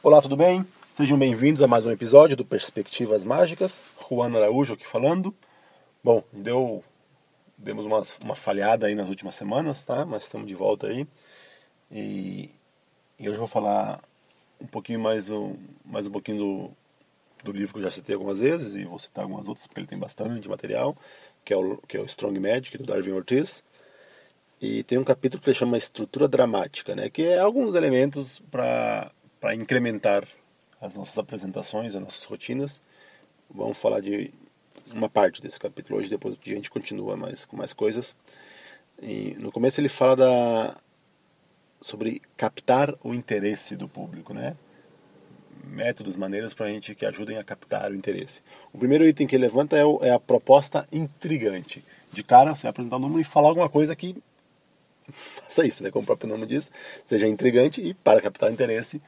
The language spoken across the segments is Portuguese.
Olá, tudo bem? Sejam bem-vindos a mais um episódio do Perspectivas Mágicas. Juan Araújo aqui falando. Bom, deu, demos uma, uma falhada aí nas últimas semanas, tá? Mas estamos de volta aí. E, e hoje eu vou falar um pouquinho mais um, mais um pouquinho do, do livro que eu já citei algumas vezes e vou citar algumas outras porque ele tem bastante material, que é o, que é o Strong Magic do Darwin Ortiz. E tem um capítulo que ele chama Estrutura Dramática, né? Que é alguns elementos para para incrementar as nossas apresentações, as nossas rotinas. Vamos falar de uma parte desse capítulo hoje, depois a gente continua mais, com mais coisas. E no começo ele fala da, sobre captar o interesse do público, né? Métodos, maneiras para a gente que ajudem a captar o interesse. O primeiro item que ele levanta é, o, é a proposta intrigante. De cara, você vai apresentar o um número e falar alguma coisa que faça isso, né? Como o próprio nome diz, seja intrigante e para captar interesse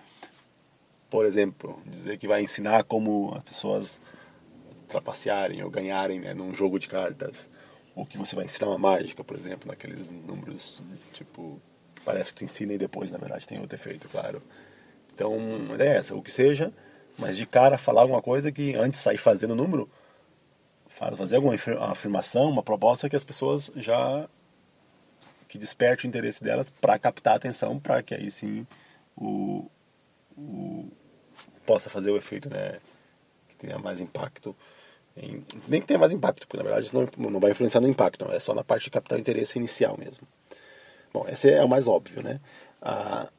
por exemplo, dizer que vai ensinar como as pessoas trapacearem ou ganharem né, num jogo de cartas, ou que você vai ensinar uma mágica, por exemplo, naqueles números tipo que parece que tu ensina e depois na verdade tem outro efeito, claro. Então, é essa, o que seja, mas de cara falar alguma coisa que antes de sair fazendo o número, fazer alguma afirmação, uma proposta que as pessoas já que desperte o interesse delas para captar a atenção, para que aí sim o, o, possa fazer o efeito, né, que tenha mais impacto. Em, nem que tenha mais impacto, porque na verdade isso não, não vai influenciar no impacto, não, é só na parte de capital interesse inicial mesmo. Bom, esse é o mais óbvio, né? A,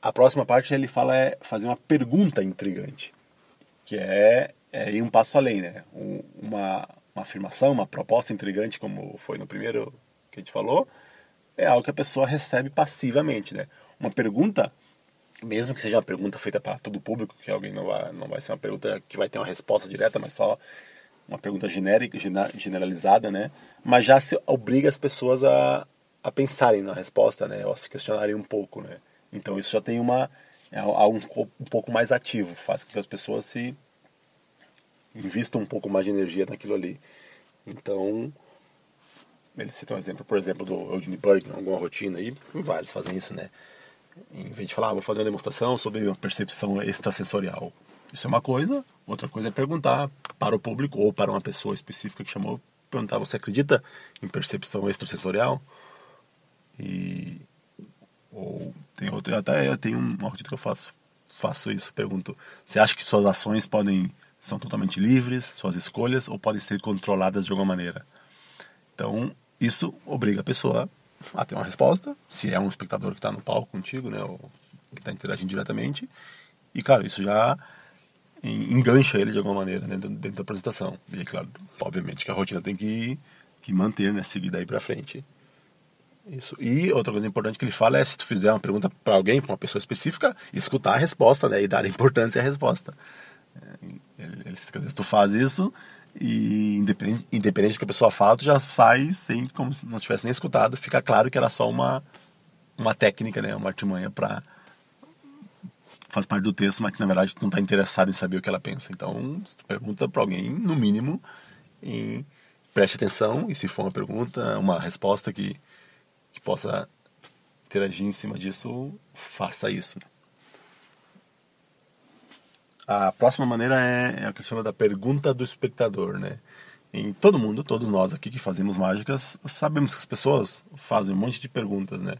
a próxima parte ele fala é fazer uma pergunta intrigante, que é, é ir um passo além, né? Um, uma, uma afirmação, uma proposta intrigante, como foi no primeiro que a gente falou, é algo que a pessoa recebe passivamente, né? Uma pergunta mesmo que seja uma pergunta feita para todo o público, que alguém não vai, não vai ser uma pergunta que vai ter uma resposta direta, mas só uma pergunta genérica, generalizada, né? Mas já se obriga as pessoas a, a pensarem na resposta, né? Ou a se questionarem um pouco, né? Então isso já tem uma é um, um pouco mais ativo, faz com que as pessoas se invistam um pouco mais de energia naquilo ali. Então, ele cita um exemplo, por exemplo, do Eugene Burke, alguma rotina aí, vários fazem isso, né? Em vez de falar, ah, vou fazer uma demonstração sobre a percepção extrasensorial. Isso é uma coisa, outra coisa é perguntar para o público ou para uma pessoa específica que chamou, perguntar, você acredita em percepção extrasensorial? E ou tem outro, até eu tenho uma rotina que eu faço, faço isso, pergunto, você acha que suas ações podem são totalmente livres, suas escolhas ou podem ser controladas de alguma maneira? Então, isso obriga a pessoa a ter uma resposta, se é um espectador que está no palco contigo, né, ou que está interagindo diretamente. E, claro, isso já engancha ele de alguma maneira né, dentro da apresentação. E, claro, obviamente que a rotina tem que, que manter, né, seguir daí para frente. Isso. E outra coisa importante que ele fala é se tu fizer uma pergunta para alguém, para uma pessoa específica, escutar a resposta, né, e dar importância à resposta. É, ele, ele, se tu faz isso, e independente, independente do que a pessoa fala, tu já sai sem, como se não tivesse nem escutado, fica claro que era só uma, uma técnica, né, uma artimanha para faz parte do texto, mas que na verdade tu não está interessado em saber o que ela pensa. Então, se tu pergunta para alguém, no mínimo, em, preste atenção e se for uma pergunta, uma resposta que, que possa interagir em cima disso, faça isso. Né? A próxima maneira é, é a questão da pergunta do espectador, né? Em todo mundo, todos nós aqui que fazemos mágicas, sabemos que as pessoas fazem um monte de perguntas, né?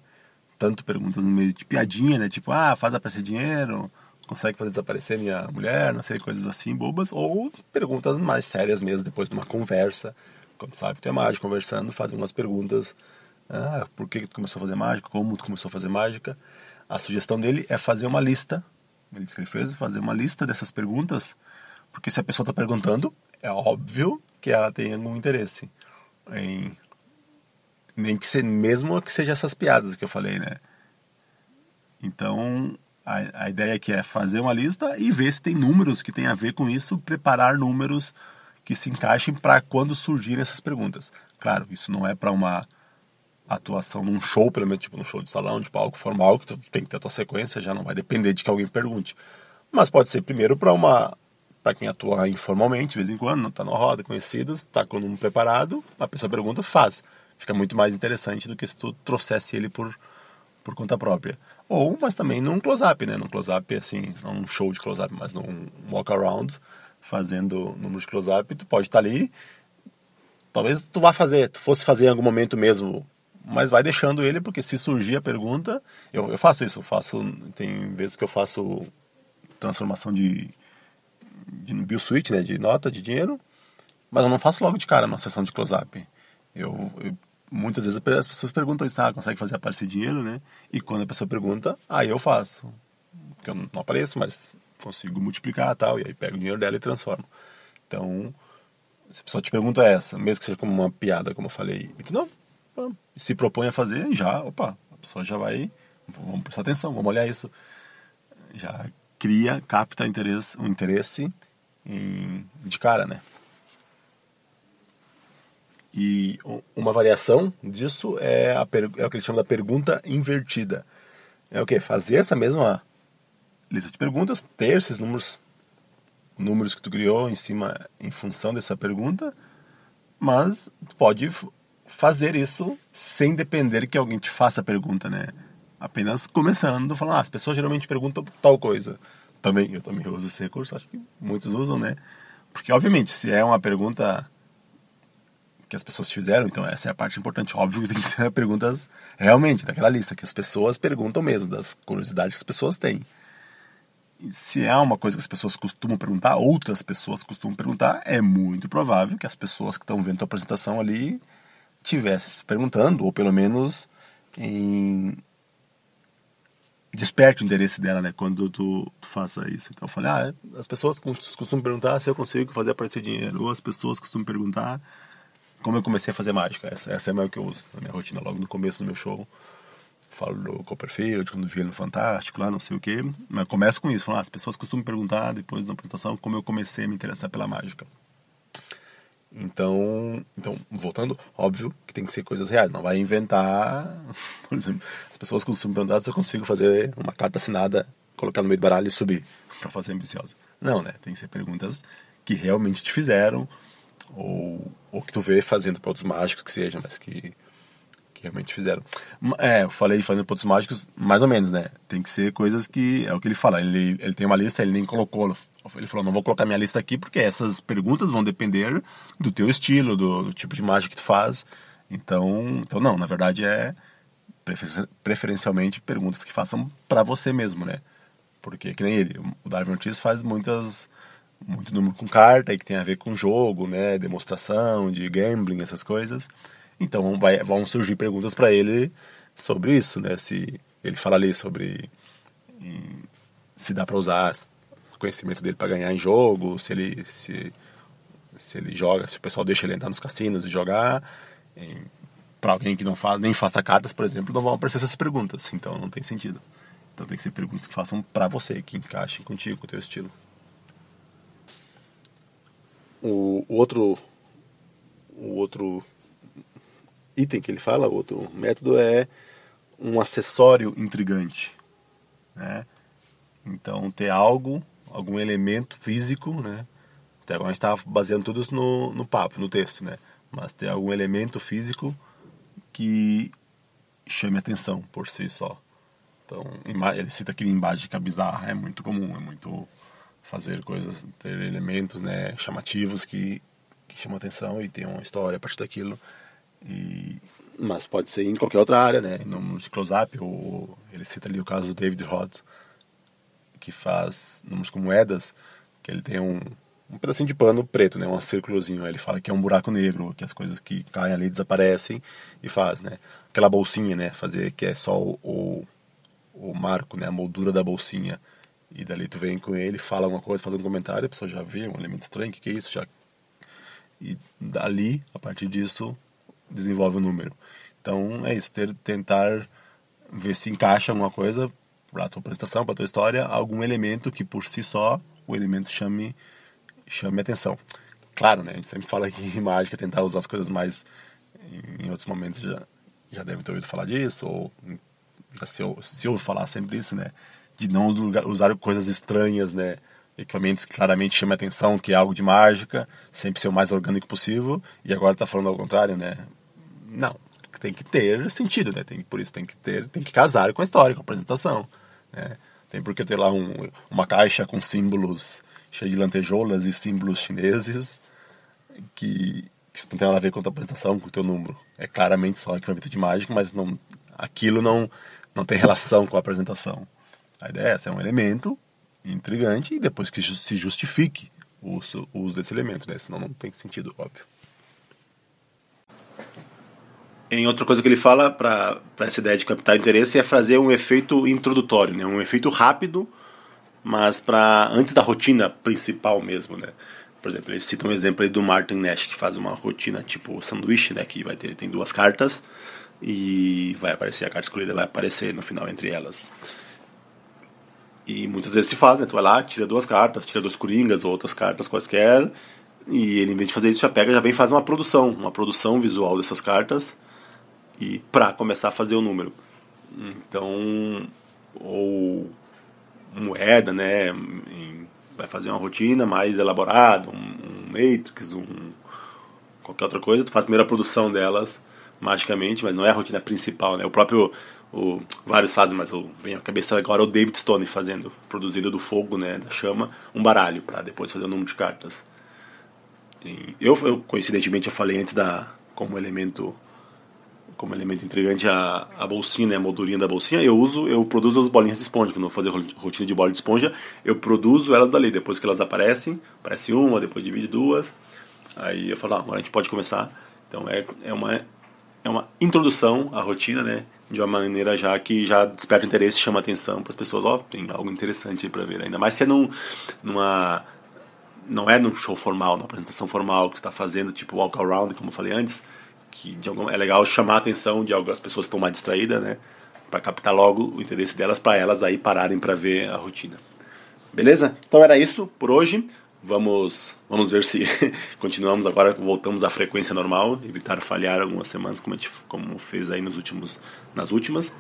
Tanto perguntas no meio de piadinha, né? Tipo, ah, faz aparecer dinheiro, consegue fazer desaparecer minha mulher, não sei, coisas assim bobas. Ou perguntas mais sérias mesmo, depois de uma conversa. Quando sabe que tu é mágico, conversando, fazem umas perguntas. Ah, por que tu começou a fazer mágica? Como tu começou a fazer mágica? A sugestão dele é fazer uma lista ele disse que ele fez, fazer uma lista dessas perguntas, porque se a pessoa está perguntando, é óbvio que ela tem algum interesse em nem que seja mesmo que seja essas piadas que eu falei, né? Então a, a ideia aqui é fazer uma lista e ver se tem números que tem a ver com isso, preparar números que se encaixem para quando surgirem essas perguntas. Claro, isso não é para uma atuação num show, pelo menos tipo num show de salão, de palco formal, que tu tem que ter a tua sequência, já não vai depender de que alguém pergunte. Mas pode ser primeiro para uma para quem atua informalmente, de vez em quando, não está na roda, conhecidos, está com um preparado, a pessoa pergunta, faz. Fica muito mais interessante do que se tu trouxesse ele por por conta própria. Ou, mas também num close-up, né? Num close-up, assim, não num show de close-up, mas num walk-around, fazendo número de close-up, tu pode estar ali. Talvez tu vá fazer, tu fosse fazer em algum momento mesmo, mas vai deixando ele, porque se surgir a pergunta, eu, eu faço isso, eu faço, tem vezes que eu faço transformação de, de bill switch, né, de nota de dinheiro, mas eu não faço logo de cara na sessão de close-up. Eu, eu, muitas vezes as pessoas perguntam isso, ah, consegue fazer aparecer dinheiro, né? E quando a pessoa pergunta, aí eu faço. Porque eu não apareço, mas consigo multiplicar tal, e aí pego o dinheiro dela e transformo. Então, se a pessoa te pergunta essa, mesmo que seja como uma piada, como eu falei, e tu não, se propõe a fazer, já, opa, a pessoa já vai, vamos prestar atenção, vamos olhar isso. Já cria, capta interesse, um interesse em, de cara, né? E uma variação disso é, a, é o que ele chama da pergunta invertida. É o que? Fazer essa mesma lista de perguntas, ter esses números, números que tu criou em cima, em função dessa pergunta, mas tu pode fazer isso sem depender que alguém te faça a pergunta, né? Apenas começando, falando, ah, as pessoas geralmente perguntam tal coisa. Também, eu também uso esse recurso, acho que muitos usam, né? Porque, obviamente, se é uma pergunta que as pessoas te fizeram, então essa é a parte importante. Óbvio que tem que ser perguntas realmente daquela lista, que as pessoas perguntam mesmo, das curiosidades que as pessoas têm. E se é uma coisa que as pessoas costumam perguntar, outras pessoas costumam perguntar, é muito provável que as pessoas que estão vendo a apresentação ali tivessem se perguntando, ou pelo menos em... desperte o interesse dela, né, quando tu, tu faça isso. Então eu falei, ah, as pessoas costumam perguntar se eu consigo fazer aparecer dinheiro, ou as pessoas costumam perguntar como eu comecei a fazer mágica. Essa, essa é a maior que eu uso na minha rotina, logo no começo do meu show. Falo do Copperfield, quando vi ele no Fantástico, lá, não sei o quê. Mas começo com isso, falar, ah, as pessoas costumam perguntar depois da apresentação como eu comecei a me interessar pela mágica. Então, então, voltando, óbvio que tem que ser coisas reais, não vai inventar. Por exemplo, as pessoas costumam perguntar se eu consigo fazer uma carta assinada, colocar no meio do baralho e subir, para fazer ambiciosa. Não, né? Tem que ser perguntas que realmente te fizeram, ou, ou que tu vê fazendo para outros mágicos que seja, mas que, que realmente fizeram. É, eu falei fazendo para outros mágicos, mais ou menos, né? Tem que ser coisas que, é o que ele fala, ele, ele tem uma lista, ele nem colocou, ele falou, não vou colocar minha lista aqui porque essas perguntas vão depender do teu estilo, do, do tipo de mágica que tu faz. Então, então não, na verdade é preferencialmente perguntas que façam para você mesmo, né? Porque que nem ele, o Darwin Ortiz faz muitas muito número com carta e que tem a ver com jogo, né, demonstração, de gambling, essas coisas. Então vai, vão surgir perguntas para ele sobre isso, né? Se ele fala ali sobre se dá para usar conhecimento dele para ganhar em jogo, se ele se, se ele joga, se o pessoal deixa ele entrar nos cassinos e jogar. Para alguém que não faz, nem faça cartas, por exemplo, não vão aparecer essas perguntas. Então não tem sentido. Então tem que ser perguntas que façam para você, que encaixem contigo, com o teu estilo. O, o outro o outro item que ele fala, outro método é um acessório intrigante, né? Então ter algo, algum elemento físico, né? Até agora a gente estava baseando tudo no, no papo, no texto, né? Mas ter algum elemento físico que chame atenção por si só. Então, ele cita aquele embágica bizarra, é muito comum, é muito fazer coisas, ter elementos né, chamativos que, que chamam atenção e tem uma história a partir daquilo. E, mas pode ser em qualquer outra área, né? No close-up, ele cita ali o caso do David Roth, que faz números com moedas, que ele tem um, um pedacinho de pano preto, né? Um círculozinho. Ele fala que é um buraco negro, que as coisas que caem ali desaparecem e faz, né? Aquela bolsinha, né? Fazer que é só o, o, o marco, né? A moldura da bolsinha e dali tu vem com ele, fala alguma coisa, faz um comentário, a pessoa já vê um elemento estranho, o que, que é isso? Já... E dali, a partir disso, desenvolve o número. Então é isso, ter, tentar ver se encaixa alguma coisa para a tua apresentação, para a tua história, algum elemento que por si só o elemento chame, chame atenção. Claro, né? A gente sempre fala que em mágica tentar usar as coisas mais. Em outros momentos já, já deve ter ouvido falar disso, ou se eu, se eu falar sempre isso, né? de não usar coisas estranhas, né? Equipamentos que claramente chamam atenção, que é algo de mágica, sempre ser o mais orgânico possível, e agora está falando ao contrário, né? Não, tem que ter sentido, né? Tem, por isso tem que ter, tem que casar com a história, com a apresentação. Né? Tem porque ter lá um, uma caixa com símbolos cheia de lantejoulas e símbolos chineses que, que não tem nada a ver com a tua apresentação, com o teu número. É claramente só equipamento de mágica, mas não, aquilo não, não tem relação com a apresentação. A ideia é essa, é um elemento intrigante e depois que se justifique o uso, o uso desse elemento, né? senão não tem sentido, óbvio. Em outra coisa que ele fala para essa ideia de captar interesse é fazer um efeito introdutório, né? um efeito rápido, mas para antes da rotina principal mesmo, né? Por exemplo, ele cita um exemplo aí do Martin Nash que faz uma rotina tipo sanduíche, né? Que vai ter tem duas cartas e vai aparecer a carta escolhida vai aparecer no final entre elas. E muitas vezes se faz, né? Tu vai lá, tira duas cartas, tira dois coringas ou outras cartas quaisquer, e ele, em vez de fazer isso, já pega, já vem faz uma produção, uma produção visual dessas cartas, e pra começar a fazer o número. Então, ou moeda, né? Vai fazer uma rotina mais elaborada, um, um matrix, um qualquer outra coisa, tu faz a primeira produção delas magicamente, mas não é a rotina principal, né? O próprio o, vários fazem, mas venho à cabeça agora o David Stone fazendo, produzindo do fogo, né, da chama, um baralho para depois fazer o número de cartas. E eu, eu coincidentemente eu falei antes da como elemento como elemento intrigante a, a bolsinha, né, a moldurinha da bolsinha, eu uso, eu produzo as bolinhas de esponja, quando eu vou fazer rotina de bola de esponja, eu produzo elas dali, depois que elas aparecem, aparece uma, depois divide duas, aí eu falo, ah, agora a gente pode começar. Então é, é uma é uma introdução à rotina, né? De uma maneira já que já desperta interesse, chama atenção para as pessoas. Ó, oh, tem algo interessante para ver. Ainda mais se é num, numa não é num show formal, numa apresentação formal que está fazendo, tipo walk around, como eu falei antes, que de algum, é legal chamar a atenção de algumas pessoas que estão mais distraídas, né? Para captar logo o interesse delas, para elas aí pararem para ver a rotina. Beleza? Então era isso por hoje. Vamos, vamos ver se continuamos agora, voltamos à frequência normal, evitar falhar algumas semanas como, a gente, como fez aí nos últimos, nas últimas.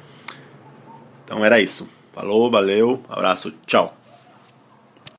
Então era isso. Falou, valeu, abraço, tchau.